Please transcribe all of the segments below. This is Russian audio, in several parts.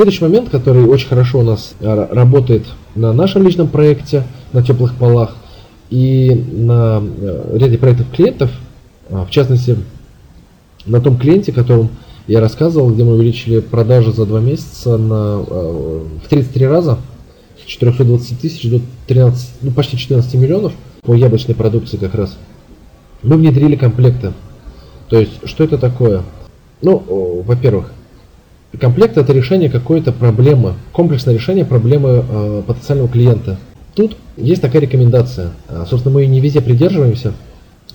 Следующий момент, который очень хорошо у нас э, работает на нашем личном проекте, на теплых полах и на э, ряде проектов клиентов, а, в частности, на том клиенте, которым я рассказывал, где мы увеличили продажи за два месяца на, э, в 33 раза, с 420 тысяч до 13, ну, почти 14 миллионов по яблочной продукции как раз. Мы внедрили комплекты. То есть, что это такое? Ну, во-первых, комплект это решение какой-то проблемы, комплексное решение проблемы э, потенциального клиента. Тут есть такая рекомендация. А, собственно, мы ее не везде придерживаемся,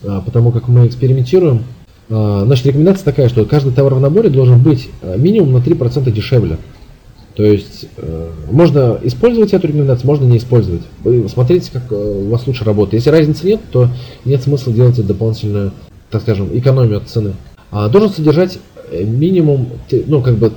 а, потому как мы экспериментируем. А, значит, рекомендация такая, что каждый товар в наборе должен быть минимум на 3% дешевле. То есть э, можно использовать эту рекомендацию, можно не использовать. Вы смотрите, как э, у вас лучше работает. Если разницы нет, то нет смысла делать дополнительную, так скажем, экономию от цены. А должен содержать э, минимум, ну, как бы,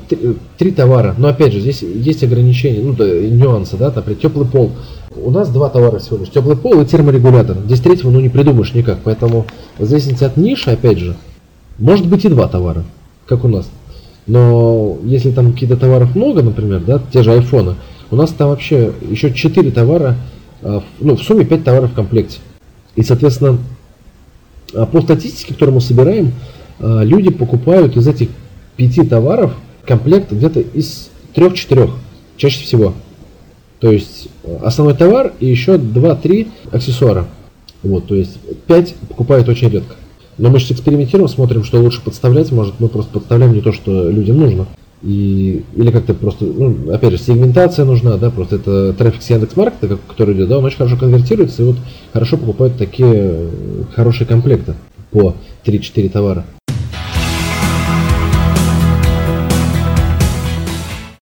три товара. Но опять же, здесь есть ограничения, ну, нюансы, да, например, теплый пол. У нас два товара всего лишь, теплый пол и терморегулятор. Здесь третьего, ну, не придумаешь никак. Поэтому, в зависимости от ниши, опять же, может быть и два товара, как у нас. Но если там какие-то товаров много, например, да, те же айфоны, у нас там вообще еще 4 товара, а, ну, в сумме 5 товаров в комплекте. И, соответственно, а, по статистике, которую мы собираем, люди покупают из этих 5 товаров комплект где-то из 3-4, чаще всего. То есть основной товар и еще 2-3 аксессуара. Вот, то есть 5 покупают очень редко. Но мы сейчас экспериментируем, смотрим, что лучше подставлять. Может, мы просто подставляем не то, что людям нужно. И, или как-то просто, ну, опять же, сегментация нужна, да, просто это трафик с Яндекс.Маркета, который идет, да, он очень хорошо конвертируется, и вот хорошо покупают такие хорошие комплекты по 3-4 товара.